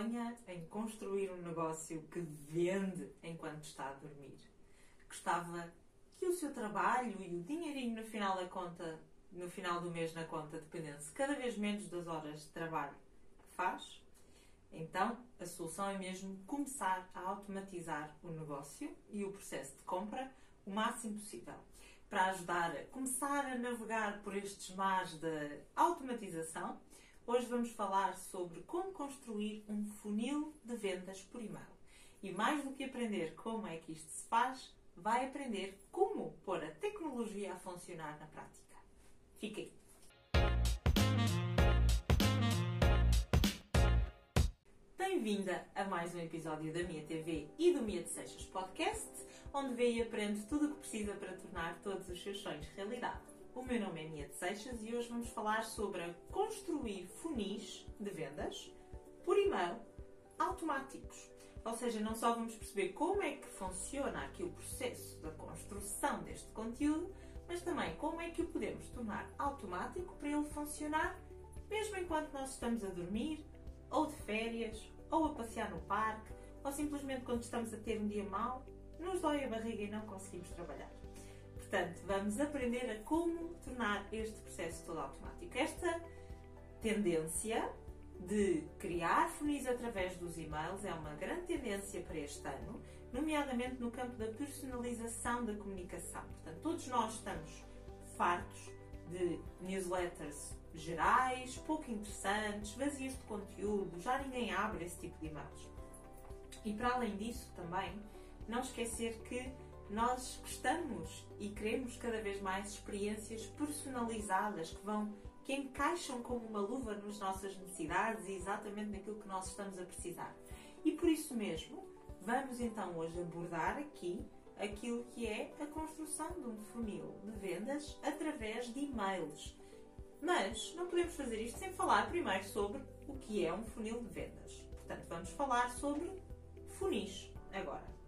sonha em construir um negócio que vende enquanto está a dormir? Gostava que o seu trabalho e o dinheirinho no final da conta, no final do mês na conta, dependesse cada vez menos das horas de trabalho que faz? Então, a solução é mesmo começar a automatizar o negócio e o processo de compra o máximo possível. Para ajudar a começar a navegar por estes mares de automatização, Hoje vamos falar sobre como construir um funil de vendas por e-mail. E mais do que aprender como é que isto se faz, vai aprender como pôr a tecnologia a funcionar na prática. Fique aí! Bem-vinda a mais um episódio da Minha TV e do Minha de Seixas Podcast, onde vê e aprende tudo o que precisa para tornar todos os seus sonhos realidade. O meu nome é Mia Seixas e hoje vamos falar sobre construir funis de vendas por e-mail automáticos. Ou seja, não só vamos perceber como é que funciona aqui o processo da construção deste conteúdo, mas também como é que o podemos tornar automático para ele funcionar mesmo enquanto nós estamos a dormir, ou de férias, ou a passear no parque, ou simplesmente quando estamos a ter um dia mau, nos dói a barriga e não conseguimos trabalhar. Portanto, vamos aprender a como tornar este processo todo automático. Esta tendência de criar funis através dos e-mails é uma grande tendência para este ano, nomeadamente no campo da personalização da comunicação. Portanto, todos nós estamos fartos de newsletters gerais, pouco interessantes, vazios de conteúdo, já ninguém abre esse tipo de e-mails. E para além disso, também, não esquecer que nós gostamos e queremos cada vez mais experiências personalizadas que vão que encaixam como uma luva nas nossas necessidades e exatamente naquilo que nós estamos a precisar. E por isso mesmo, vamos então hoje abordar aqui aquilo que é a construção de um funil de vendas através de e-mails. Mas não podemos fazer isto sem falar primeiro sobre o que é um funil de vendas. Portanto, vamos falar sobre funis agora.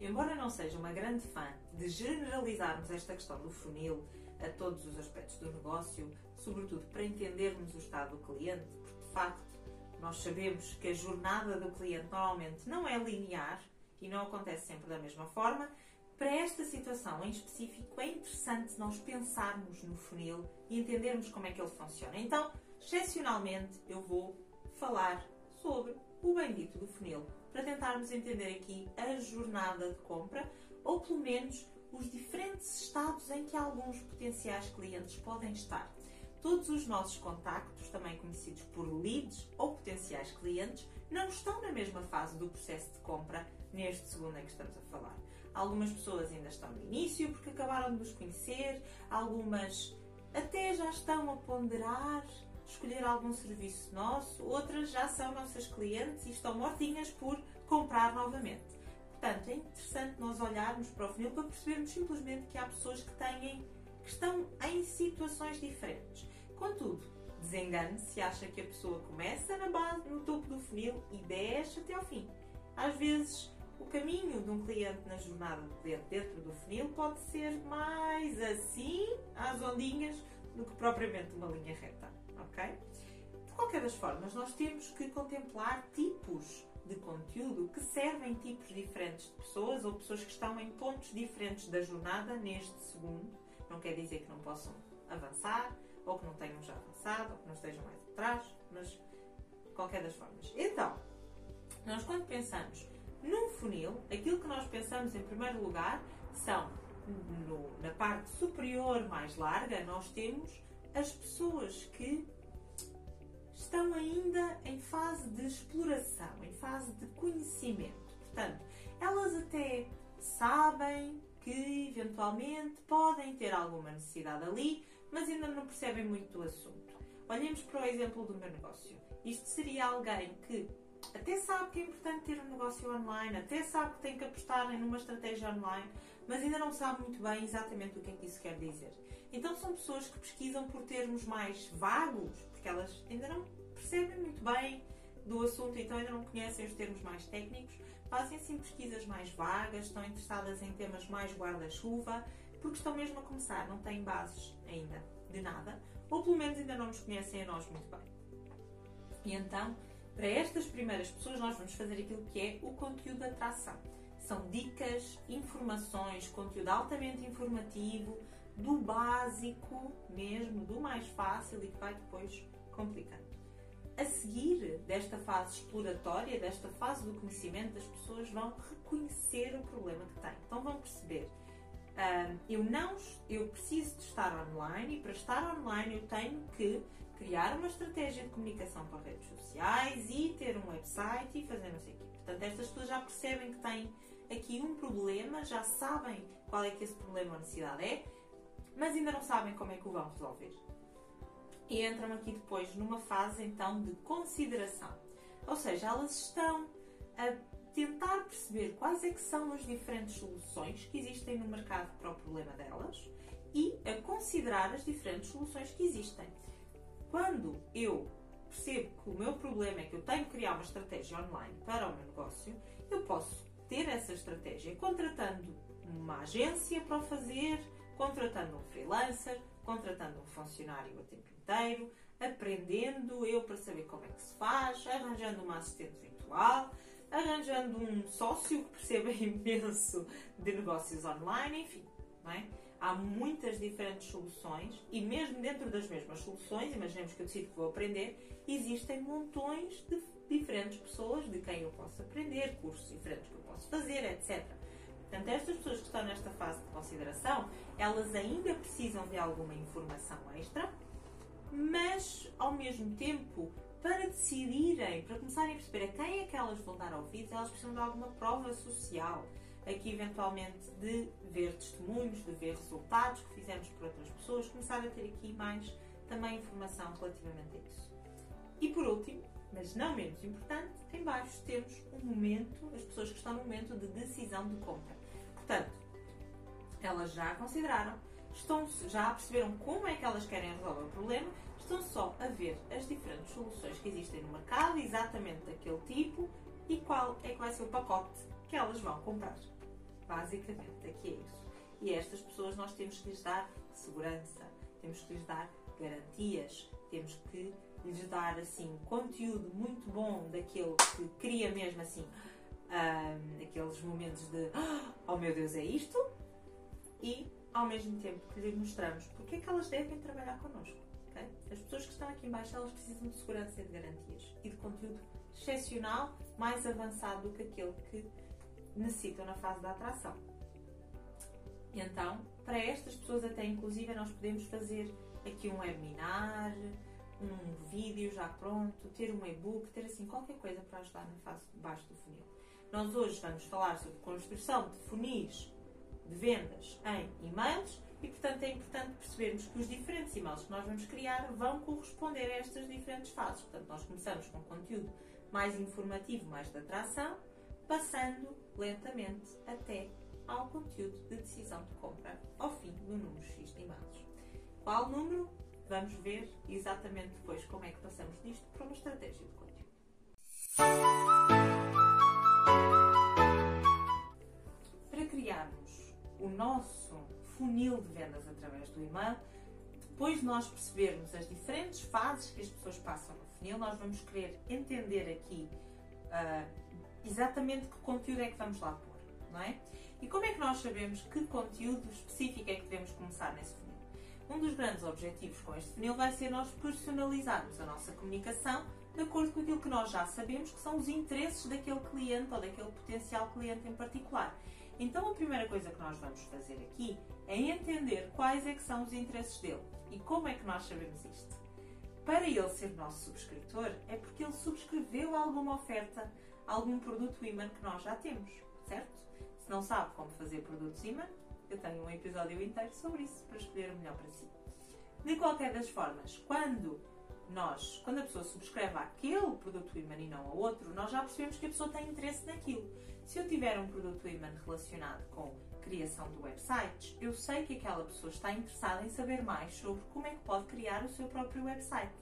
Embora não seja uma grande fã de generalizarmos esta questão do funil a todos os aspectos do negócio, sobretudo para entendermos o estado do cliente, porque de facto nós sabemos que a jornada do cliente normalmente não é linear e não acontece sempre da mesma forma, para esta situação em específico é interessante nós pensarmos no funil e entendermos como é que ele funciona. Então, excepcionalmente, eu vou falar sobre o bendito do funil para tentarmos entender aqui a jornada de compra ou pelo menos os diferentes estados em que alguns potenciais clientes podem estar. Todos os nossos contactos, também conhecidos por leads ou potenciais clientes, não estão na mesma fase do processo de compra neste segundo em que estamos a falar. Algumas pessoas ainda estão no início porque acabaram de nos conhecer, algumas até já estão a ponderar escolher algum serviço nosso, outras já são nossas clientes e estão mortinhas por comprar novamente. Portanto, é interessante nós olharmos para o funil para percebermos simplesmente que há pessoas que têm, que estão em situações diferentes. Contudo, desengane se acha que a pessoa começa na base, no topo do funil e desce até ao fim. Às vezes, o caminho de um cliente na jornada do cliente dentro do funil pode ser mais assim, às ondinhas, do que propriamente uma linha reta ok? De qualquer das formas, nós temos que contemplar tipos de conteúdo que servem tipos diferentes de pessoas ou pessoas que estão em pontos diferentes da jornada neste segundo. Não quer dizer que não possam avançar, ou que não tenham já avançado, ou que não estejam mais atrás, mas de qualquer das formas. Então, nós quando pensamos num funil, aquilo que nós pensamos em primeiro lugar são no, na parte superior mais larga, nós temos as pessoas que estão ainda em fase de exploração, em fase de conhecimento. Portanto, elas até sabem que eventualmente podem ter alguma necessidade ali, mas ainda não percebem muito do assunto. Olhemos para o exemplo do meu negócio. Isto seria alguém que até sabe que é importante ter um negócio online, até sabe que tem que apostar em uma estratégia online, mas ainda não sabe muito bem exatamente o que é que isso quer dizer. Então são pessoas que pesquisam por termos mais vagos, porque elas ainda não percebem muito bem do assunto, então ainda não conhecem os termos mais técnicos, fazem assim pesquisas mais vagas, estão interessadas em temas mais guarda-chuva, porque estão mesmo a começar, não têm bases ainda de nada, ou pelo menos ainda não nos conhecem a nós muito bem. E então Para estas primeiras pessoas, nós vamos fazer aquilo que é o conteúdo de atração. São dicas, informações, conteúdo altamente informativo, do básico mesmo, do mais fácil e que vai depois complicando. A seguir desta fase exploratória, desta fase do conhecimento, as pessoas vão reconhecer o problema que têm. Então vão perceber, uh, eu não, eu preciso de estar online e para estar online eu tenho que criar uma estratégia de comunicação para redes sociais e ter um website e fazer não sei o quê. Portanto, estas pessoas já percebem que têm aqui um problema, já sabem qual é que esse problema ou necessidade é, mas ainda não sabem como é que o vão resolver. E entram aqui depois numa fase então de consideração. Ou seja, elas estão a tentar perceber quais é que são as diferentes soluções que existem no mercado para o problema delas e a considerar as diferentes soluções que existem. Quando eu percebo que o meu problema é que eu tenho que criar uma estratégia online para o meu negócio, eu posso ter essa estratégia contratando uma agência para o fazer, contratando um freelancer, contratando um funcionário a tempo inteiro, aprendendo eu para saber como é que se faz, arranjando uma assistente virtual, arranjando um sócio que perceba imenso de negócios online, enfim, é? Há muitas diferentes soluções e mesmo dentro das mesmas soluções, imaginemos que eu decido que vou aprender, existem montões de diferentes pessoas de quem eu posso aprender, cursos diferentes que eu posso fazer, etc. Portanto, estas pessoas que estão nesta fase de consideração, elas ainda precisam de alguma informação extra, mas ao mesmo tempo, para decidirem, para começarem a perceber a quem é que elas vão dar ouvidos, elas precisam de alguma prova social. Aqui, eventualmente, de ver testemunhos, de ver resultados que fizemos por outras pessoas, começar a ter aqui mais também informação relativamente a isso. E por último, mas não menos importante, em baixo temos um momento, as pessoas que estão no momento de decisão de compra. Portanto, elas já consideraram, estão, já perceberam como é que elas querem resolver o problema, estão só a ver as diferentes soluções que existem no mercado, exatamente daquele tipo, e qual é que vai ser o pacote que elas vão comprar. Basicamente, aqui é isso. E a estas pessoas nós temos que lhes dar segurança, temos que lhes dar garantias, temos que lhes dar assim conteúdo muito bom daquele que cria mesmo assim um, aqueles momentos de oh meu Deus é isto e ao mesmo tempo que lhes mostramos porque é que elas devem trabalhar connosco. Okay? As pessoas que estão aqui embaixo elas precisam de segurança e de garantias e de conteúdo excepcional, mais avançado do que aquele que necessitam na fase da atração. Então, para estas pessoas até inclusive nós podemos fazer aqui um webinar, um vídeo já pronto, ter um e-book, ter assim qualquer coisa para ajudar na fase de baixo do funil. Nós hoje vamos falar sobre construção de funis de vendas em e-mails e, portanto, é importante percebermos que os diferentes e-mails que nós vamos criar vão corresponder a estas diferentes fases. Portanto, nós começamos com conteúdo mais informativo, mais de atração, passando lentamente até ao conteúdo de decisão de compra ao fim do número X de e-mails. Qual número? Vamos ver exatamente depois como é que passamos disto para uma estratégia de conteúdo. Para criarmos o nosso funil de vendas através do e-mail, depois de nós percebermos as diferentes fases que as pessoas passam no funil, nós vamos querer entender aqui uh, exatamente que conteúdo é que vamos lá pôr, não é? E como é que nós sabemos que conteúdo específico é que devemos começar nesse funil? Um dos grandes objetivos com este funil vai ser nós personalizarmos a nossa comunicação de acordo com aquilo que nós já sabemos que são os interesses daquele cliente ou daquele potencial cliente em particular. Então a primeira coisa que nós vamos fazer aqui é entender quais é que são os interesses dele. E como é que nós sabemos isto? Para ele ser nosso subscritor é porque ele subscreveu alguma oferta, algum produto imã que nós já temos, certo? Se não sabe como fazer produtos imã, eu tenho um episódio inteiro sobre isso para escolher o melhor para si. De qualquer das formas, quando nós, quando a pessoa subscreve aquele produto Iman e não a outro, nós já percebemos que a pessoa tem interesse naquilo. Se eu tiver um produto Iman relacionado com criação de websites, eu sei que aquela pessoa está interessada em saber mais sobre como é que pode criar o seu próprio website.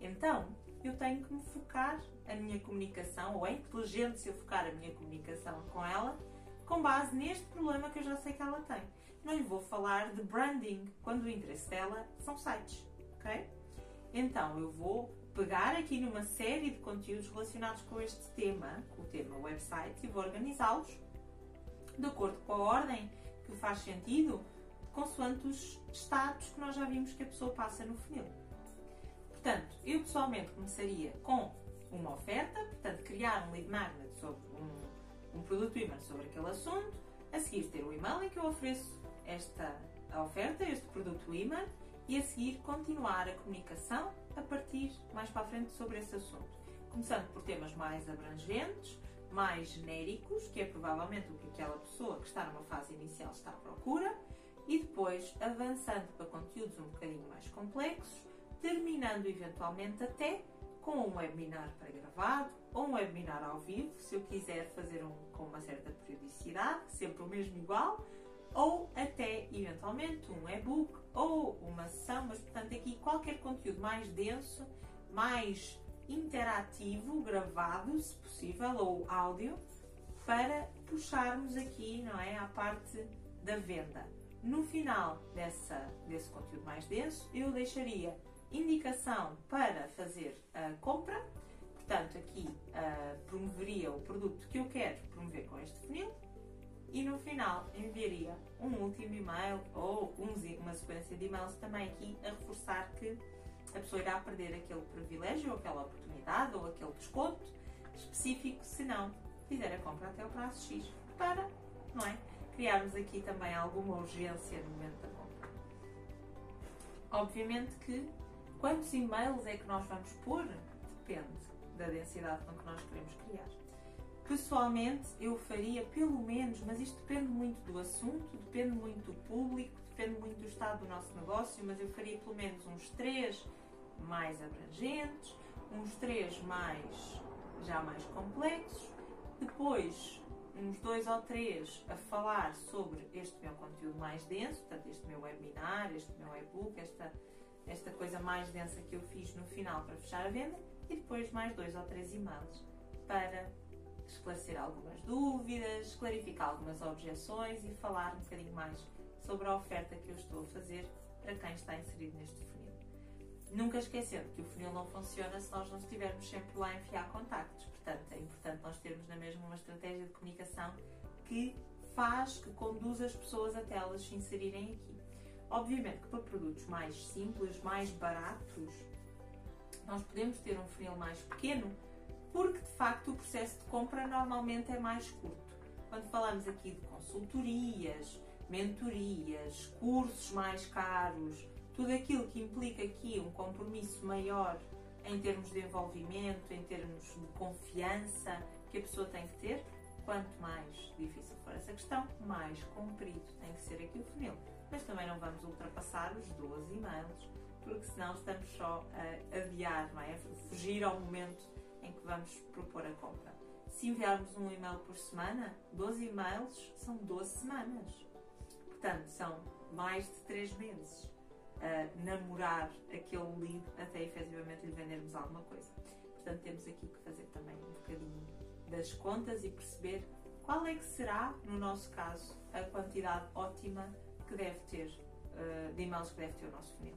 Então, eu tenho que me focar a minha comunicação, ou é inteligente se eu focar a minha comunicação com ela, com base neste problema que eu já sei que ela tem. Não lhe vou falar de branding quando o interesse dela são sites, ok? Então eu vou pegar aqui numa série de conteúdos relacionados com este tema, com o tema website, e vou organizá-los de acordo com a ordem que faz sentido, consoante os estados que nós já vimos que a pessoa passa no funil. Portanto, eu pessoalmente começaria com uma oferta, portanto, criar um lead magnet um, produto e-mail sobre aquele assunto, a seguir ter o e-mail em que eu ofereço esta oferta, este produto e-mail, e a seguir continuar a comunicação a partir mais para a frente sobre esse assunto. Começando por temas mais abrangentes, mais genéricos, que é provavelmente o que aquela pessoa que está numa fase inicial está à procura, e depois avançando para conteúdos um bocadinho mais complexos, terminando eventualmente até com um webinar pré-gravado ou um webinar ao vivo, se eu quiser fazer um com uma certa periodicidade, sempre o mesmo igual, ou até eventualmente um e-book ou uma sessão, mas portanto aqui qualquer conteúdo mais denso, mais interativo, gravado, se possível, ou áudio, para puxarmos aqui, não é, à parte da venda. No final dessa, desse conteúdo mais denso, eu deixaria indicação para fazer a compra, portanto aqui uh, promoveria o produto que eu quero promover com este funil e no final enviaria um último e-mail ou uma sequência de e-mails também aqui a reforçar que a pessoa irá perder aquele privilégio ou aquela oportunidade ou aquele desconto específico se não fizer a compra até o prazo X para, não é? Criarmos aqui também alguma urgência no momento da compra. Obviamente que quantos e-mails é que nós vamos pôr depende da densidade com que nós queremos criar. Pessoalmente, eu faria pelo menos, mas isto depende muito do assunto, depende muito do público, depende muito do estado do nosso negócio, mas eu faria pelo menos uns três mais abrangentes, uns três mais já mais complexos, depois uns dois ou três a falar sobre este meu conteúdo mais denso, portanto este meu webinar, este meu e-book, esta, esta coisa mais densa que eu fiz no final para fechar a venda, e depois mais dois ou três e-mails para esclarecer algumas dúvidas, clarificar algumas objeções e falar um bocadinho mais sobre a oferta que eu estou a fazer para quem está inserido neste funil. Nunca esquecendo que o funil não funciona se nós não estivermos sempre lá a enfiar contactos. Portanto, é importante nós termos na mesma uma estratégia de comunicação que faz, que conduz as pessoas até elas se inserirem aqui. Obviamente que para produtos mais simples, mais baratos, nós podemos ter um funil mais pequeno porque de facto o processo de compra normalmente é mais curto. Quando falamos aqui de consultorias, mentorias, cursos mais caros, tudo aquilo que implica aqui um compromisso maior em termos de envolvimento, em termos de confiança que a pessoa tem que ter, quanto mais difícil for essa questão, mais comprido tem que ser aqui o funil. Mas também não vamos ultrapassar os 12 e-mails, porque senão estamos só a adiar, não é? a fugir ao momento em que vamos propor a compra. Se enviarmos um e-mail por semana, 12 e-mails são 12 semanas. Portanto, são mais de 3 meses a namorar aquele lead até efetivamente lhe vendermos alguma coisa. Portanto, temos aqui que fazer também um bocadinho das contas e perceber qual é que será, no nosso caso, a quantidade ótima que deve ter, uh, de e-mails que deve ter o nosso funil.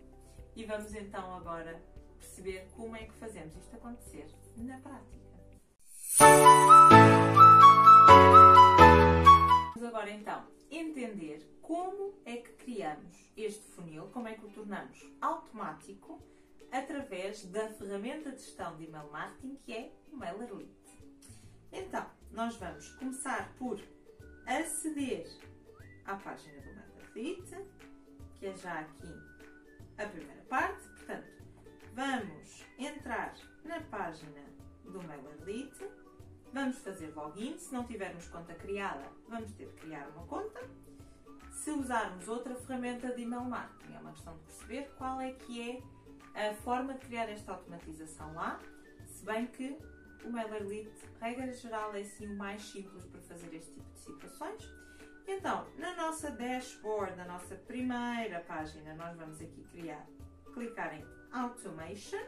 E vamos então agora perceber como é que fazemos isto acontecer na prática. Vamos agora então entender como é que criamos este funil, como é que o tornamos automático através da ferramenta de gestão de email marketing que é o MailerLite. Então, nós vamos começar por aceder à página do Que é já aqui a primeira parte. Portanto, vamos entrar na página do MailerLite, vamos fazer login. Se não tivermos conta criada, vamos ter de criar uma conta. Se usarmos outra ferramenta de email marketing, é uma questão de perceber qual é que é a forma de criar esta automatização lá, se bem que o MailerLite, regra geral, é sim o mais simples para fazer este tipo de situações. Então, na nossa dashboard, na nossa primeira página, nós vamos aqui criar, clicar em Automation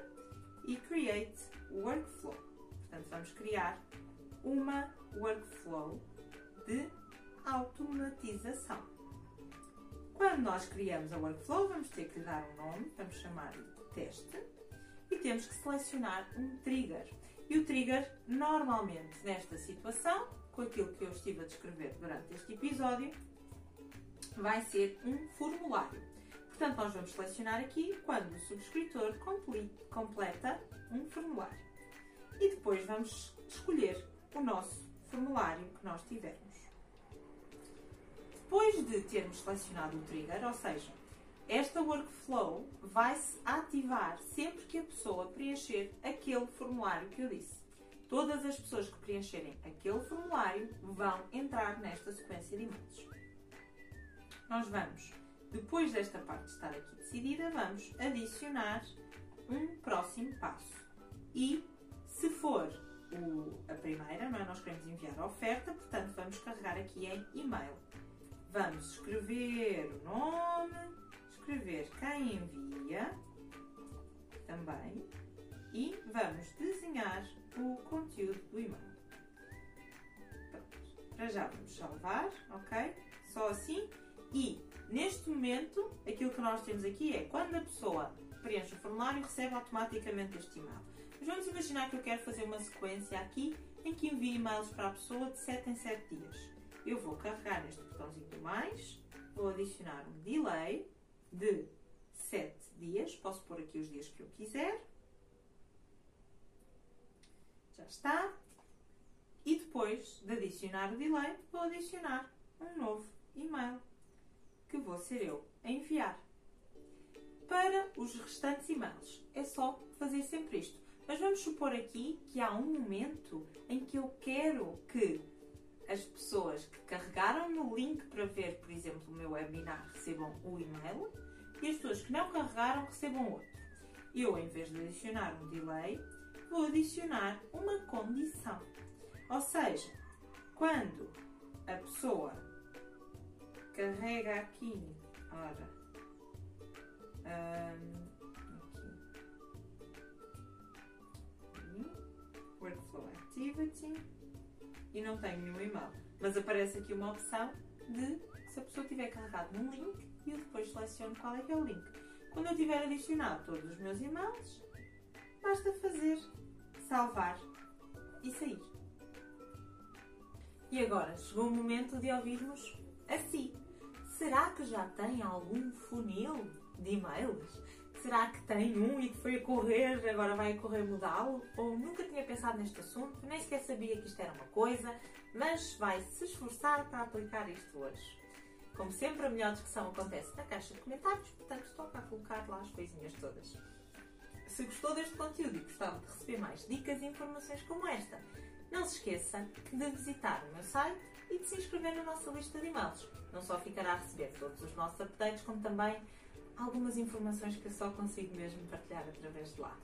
e Create Workflow. Portanto, vamos criar uma workflow de automatização. Quando nós criamos a workflow, vamos ter que dar um nome, vamos chamar de teste. e temos que selecionar um trigger. E o trigger, normalmente, nesta situação, com aquilo que eu estive a descrever durante este episódio, vai ser um formulário. Portanto, nós vamos selecionar aqui quando o subscritor completa um formulário. E depois vamos escolher o nosso formulário que nós tivermos. Depois de termos selecionado o trigger, ou seja, esta workflow vai-se ativar sempre que a pessoa preencher aquele formulário que eu disse. Todas as pessoas que preencherem aquele formulário vão entrar nesta sequência de e-mails. Nós vamos, depois desta parte estar aqui decidida, vamos adicionar um próximo passo. E se for o, a primeira, não é? nós queremos enviar a oferta, portanto vamos carregar aqui em e-mail. Vamos escrever o nome, escrever quem envia também e vamos desenhar o conteúdo do e-mail. Para já vamos salvar, ok? Só assim. E neste momento, aquilo que nós temos aqui é quando a pessoa preenche o formulário, recebe automaticamente este e-mail. Mas vamos imaginar que eu quero fazer uma sequência aqui em que envio e-mails para a pessoa de 7 em 7 dias. Eu vou carregar neste botãozinho do mais, vou adicionar um delay de 7 dias, posso pôr aqui os dias que eu quiser. Já está. E depois de adicionar o delay, vou adicionar um novo e-mail que vou ser eu a enviar. Para os restantes e-mails, é só fazer sempre isto. Mas vamos supor aqui que há um momento em que eu quero que as pessoas que carregaram no link para ver, por exemplo, o meu webinar recebam o e-mail e as pessoas que não carregaram recebam outro. Eu, em vez de adicionar um delay, vou adicionar uma condição. Ou seja, quando a pessoa carrega aqui, ora, um, aqui, Workflow Activity, e não tem nenhum e-mail, mas aparece aqui uma opção de se a pessoa tiver carregado num link e eu depois seleciono qual é que é o link. Quando eu tiver adicionado todos os meus e-mails, basta fazer salvar e sair. E agora chegou o momento de ouvirmos a si. Será que já tem algum funil de e-mails? Será que tem um e que foi a correr, agora vai a correr mudá-lo? Ou nunca tinha pensado neste assunto, nem sequer sabia que isto era uma coisa, mas vai se esforçar para aplicar isto hoje. Como sempre, a melhor discussão acontece na caixa de comentários, portanto estou para colocar lá as coisinhas todas. Se gostou deste conteúdo e gostava de receber mais dicas e informações como esta, não se esqueça de visitar o meu site e de se inscrever na nossa lista de e-mails. Não só ficará a receber todos os nossos updates, como também algumas informações que eu só consigo mesmo partilhar através de lá.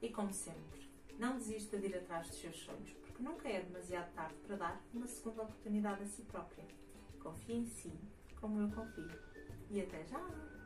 E como sempre, não desista de ir atrás dos seus sonhos, porque nunca é demasiado tarde para dar uma segunda oportunidade a si própria. Confie em si, como eu confio. E até já!